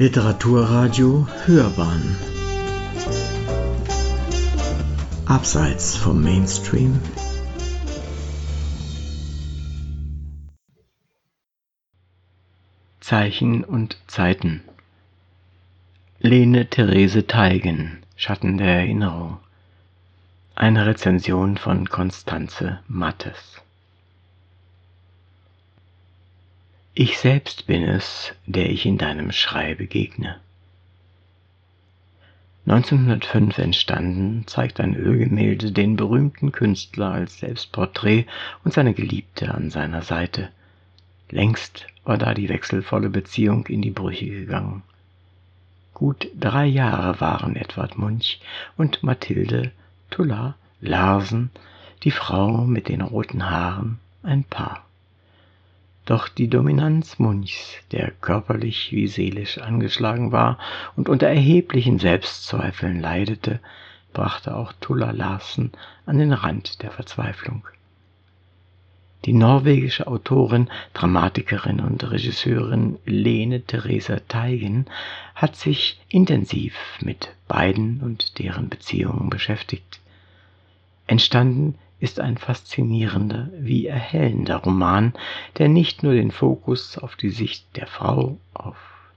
Literaturradio Hörbahn. Abseits vom Mainstream. Zeichen und Zeiten. Lene Therese Teigen Schatten der Erinnerung. Eine Rezension von Konstanze Mattes Ich selbst bin es, der ich in deinem Schrei begegne. 1905 entstanden, zeigt ein Ölgemälde den berühmten Künstler als Selbstporträt und seine Geliebte an seiner Seite. Längst war da die wechselvolle Beziehung in die Brüche gegangen. Gut drei Jahre waren Edward Munch und Mathilde Tulla Larsen, die Frau mit den roten Haaren, ein Paar. Doch die Dominanz Munchs, der körperlich wie seelisch angeschlagen war und unter erheblichen Selbstzweifeln leidete, brachte auch Tulla Larsen an den Rand der Verzweiflung. Die norwegische Autorin, Dramatikerin und Regisseurin Lene Theresa Teigen hat sich intensiv mit beiden und deren Beziehungen beschäftigt. Entstanden ist ein faszinierender wie erhellender Roman, der nicht nur den Fokus auf die Sicht der Frau, auf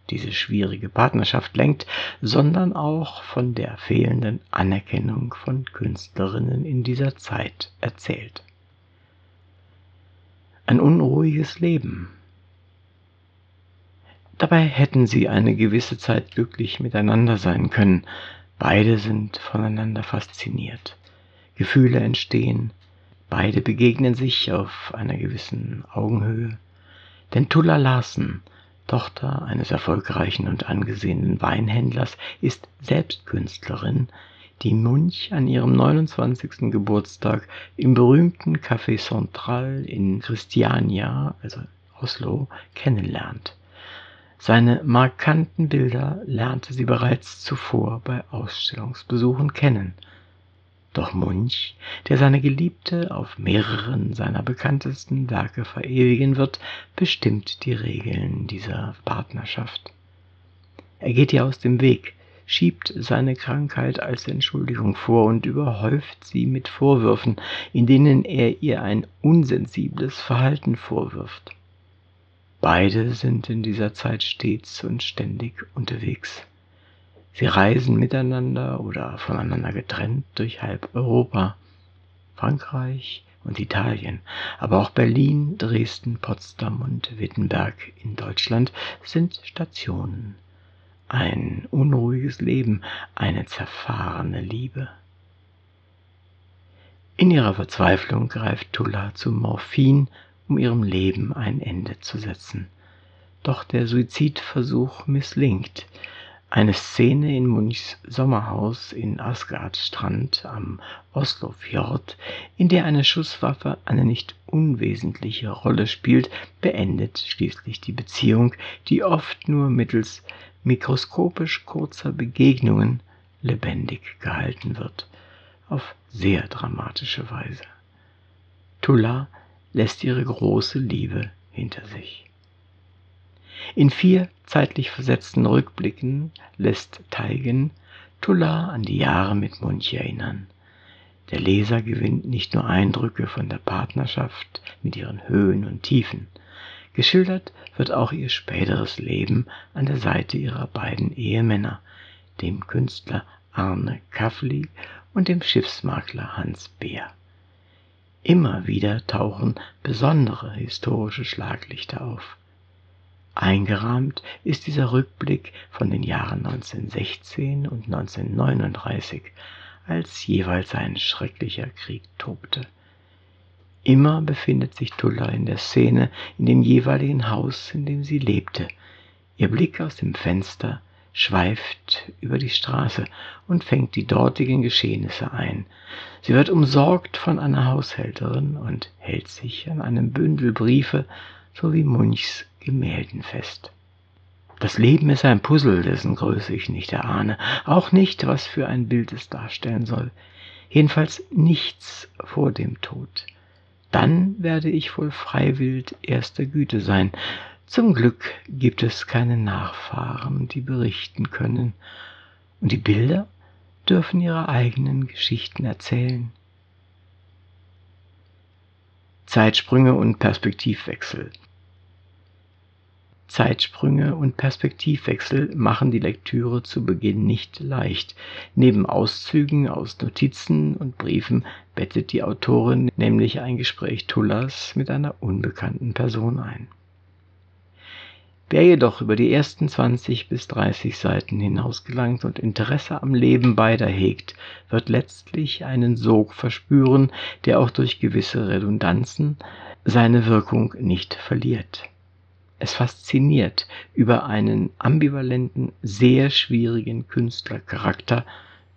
diese schwierige Partnerschaft lenkt, sondern auch von der fehlenden Anerkennung von Künstlerinnen in dieser Zeit erzählt. Ein unruhiges Leben. Dabei hätten sie eine gewisse Zeit glücklich miteinander sein können. Beide sind voneinander fasziniert. Gefühle entstehen, beide begegnen sich auf einer gewissen Augenhöhe. Denn Tulla Larsen, Tochter eines erfolgreichen und angesehenen Weinhändlers, ist selbst Künstlerin, die Munch an ihrem 29. Geburtstag im berühmten Café Central in Christiania, also Oslo, kennenlernt. Seine markanten Bilder lernte sie bereits zuvor bei Ausstellungsbesuchen kennen – doch Munch, der seine Geliebte auf mehreren seiner bekanntesten Werke verewigen wird, bestimmt die Regeln dieser Partnerschaft. Er geht ihr aus dem Weg, schiebt seine Krankheit als Entschuldigung vor und überhäuft sie mit Vorwürfen, in denen er ihr ein unsensibles Verhalten vorwirft. Beide sind in dieser Zeit stets und ständig unterwegs. Sie reisen miteinander oder voneinander getrennt durch halb Europa, Frankreich und Italien, aber auch Berlin, Dresden, Potsdam und Wittenberg in Deutschland sind Stationen. Ein unruhiges Leben, eine zerfahrene Liebe. In ihrer Verzweiflung greift Tulla zu Morphin, um ihrem Leben ein Ende zu setzen. Doch der Suizidversuch misslingt. Eine Szene in Munchs Sommerhaus in Asgardstrand am Oslofjord, in der eine Schusswaffe eine nicht unwesentliche Rolle spielt, beendet schließlich die Beziehung, die oft nur mittels mikroskopisch kurzer Begegnungen lebendig gehalten wird, auf sehr dramatische Weise. Tulla lässt ihre große Liebe hinter sich. In vier zeitlich versetzten Rückblicken lässt Teigen Tulla an die Jahre mit Munch erinnern. Der Leser gewinnt nicht nur Eindrücke von der Partnerschaft mit ihren Höhen und Tiefen, geschildert wird auch ihr späteres Leben an der Seite ihrer beiden Ehemänner, dem Künstler Arne Kaffli und dem Schiffsmakler Hans Beer. Immer wieder tauchen besondere historische Schlaglichter auf. Eingerahmt ist dieser Rückblick von den Jahren 1916 und 1939, als jeweils ein schrecklicher Krieg tobte. Immer befindet sich Tulla in der Szene in dem jeweiligen Haus, in dem sie lebte. Ihr Blick aus dem Fenster schweift über die Straße und fängt die dortigen Geschehnisse ein. Sie wird umsorgt von einer Haushälterin und hält sich an einem Bündel Briefe sowie Munchs Gemälden fest. Das Leben ist ein Puzzle, dessen Größe ich nicht erahne, auch nicht, was für ein Bild es darstellen soll. Jedenfalls nichts vor dem Tod. Dann werde ich wohl freiwillig erster Güte sein. Zum Glück gibt es keine Nachfahren, die berichten können, und die Bilder dürfen ihre eigenen Geschichten erzählen. Zeitsprünge und Perspektivwechsel. Zeitsprünge und Perspektivwechsel machen die Lektüre zu Beginn nicht leicht. Neben Auszügen aus Notizen und Briefen bettet die Autorin nämlich ein Gespräch Tullas mit einer unbekannten Person ein. Wer jedoch über die ersten 20 bis 30 Seiten hinausgelangt und Interesse am Leben beider hegt, wird letztlich einen Sog verspüren, der auch durch gewisse Redundanzen seine Wirkung nicht verliert. Es fasziniert über einen ambivalenten, sehr schwierigen Künstlercharakter,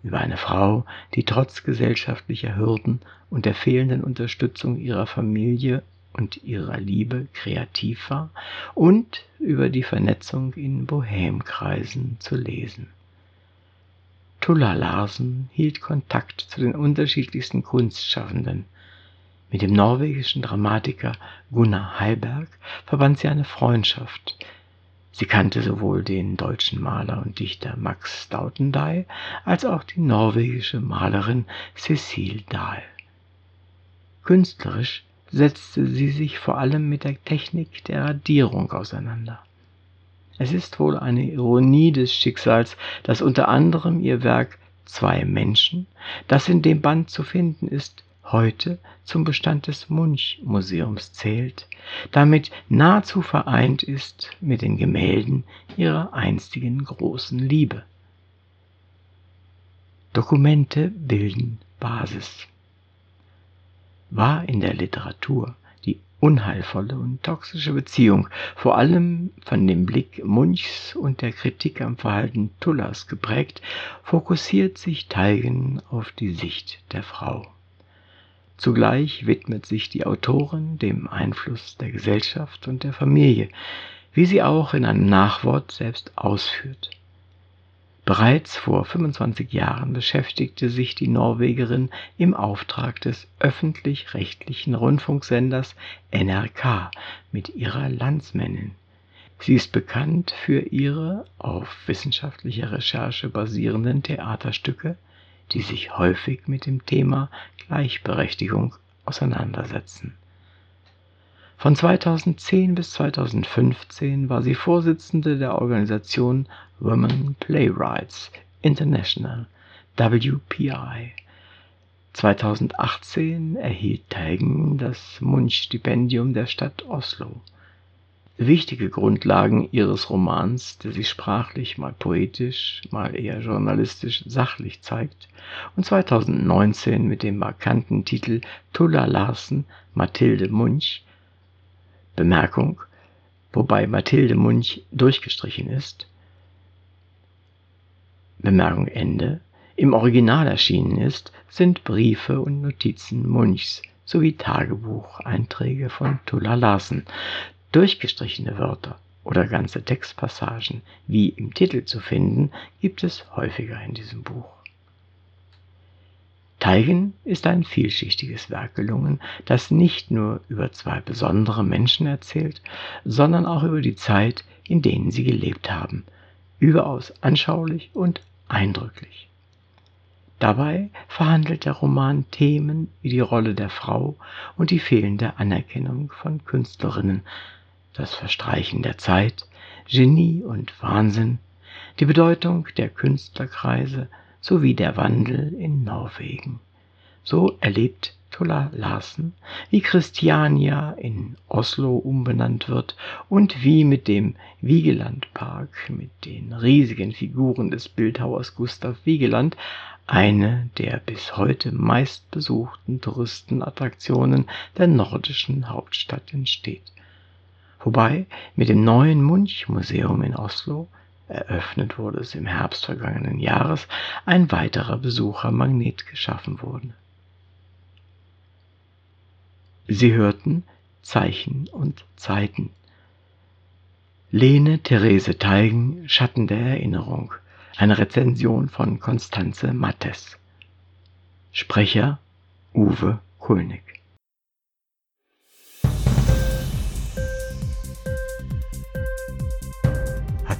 über eine Frau, die trotz gesellschaftlicher Hürden und der fehlenden Unterstützung ihrer Familie und ihrer Liebe kreativ war und über die Vernetzung in Bohemkreisen zu lesen. Tulla Larsen hielt Kontakt zu den unterschiedlichsten Kunstschaffenden, mit dem norwegischen Dramatiker Gunnar Heiberg verband sie eine Freundschaft. Sie kannte sowohl den deutschen Maler und Dichter Max Staudenday als auch die norwegische Malerin Cecile Dahl. Künstlerisch setzte sie sich vor allem mit der Technik der Radierung auseinander. Es ist wohl eine Ironie des Schicksals, dass unter anderem ihr Werk Zwei Menschen, das in dem Band zu finden ist, heute zum Bestand des Munch-Museums zählt, damit nahezu vereint ist mit den Gemälden ihrer einstigen großen Liebe. Dokumente bilden Basis. War in der Literatur unheilvolle und toxische Beziehung vor allem von dem Blick Munchs und der Kritik am Verhalten Tullas geprägt, fokussiert sich Teigen auf die Sicht der Frau. Zugleich widmet sich die Autorin dem Einfluss der Gesellschaft und der Familie, wie sie auch in einem Nachwort selbst ausführt. Bereits vor 25 Jahren beschäftigte sich die Norwegerin im Auftrag des öffentlich-rechtlichen Rundfunksenders NRK mit ihrer Landsmännin. Sie ist bekannt für ihre auf wissenschaftlicher Recherche basierenden Theaterstücke, die sich häufig mit dem Thema Gleichberechtigung auseinandersetzen. Von 2010 bis 2015 war sie Vorsitzende der Organisation Women Playwrights International WPI. 2018 erhielt Teigen das Munch-Stipendium der Stadt Oslo wichtige Grundlagen ihres Romans, der sich sprachlich mal poetisch, mal eher journalistisch sachlich zeigt, und 2019 mit dem markanten Titel Tulla Larsen, Mathilde Munch, Bemerkung, wobei Mathilde Munch durchgestrichen ist, Bemerkung Ende, im Original erschienen ist, sind Briefe und Notizen Munchs sowie Tagebucheinträge von Tulla Larsen, Durchgestrichene Wörter oder ganze Textpassagen, wie im Titel zu finden, gibt es häufiger in diesem Buch. Teigen ist ein vielschichtiges Werk gelungen, das nicht nur über zwei besondere Menschen erzählt, sondern auch über die Zeit, in denen sie gelebt haben, überaus anschaulich und eindrücklich. Dabei verhandelt der Roman Themen wie die Rolle der Frau und die fehlende Anerkennung von Künstlerinnen, das Verstreichen der Zeit, Genie und Wahnsinn, die Bedeutung der Künstlerkreise sowie der Wandel in Norwegen. So erlebt Tulla Larsen, wie Christiania in Oslo umbenannt wird und wie mit dem Vigelandpark mit den riesigen Figuren des Bildhauers Gustav Vigeland eine der bis heute meistbesuchten Touristenattraktionen der nordischen Hauptstadt entsteht wobei mit dem neuen Munch-Museum in Oslo eröffnet wurde es im Herbst vergangenen Jahres, ein weiterer Besuchermagnet geschaffen wurde. Sie hörten Zeichen und Zeiten. Lene Therese Teigen, Schatten der Erinnerung, eine Rezension von Konstanze Mattes. Sprecher Uwe Kulnig.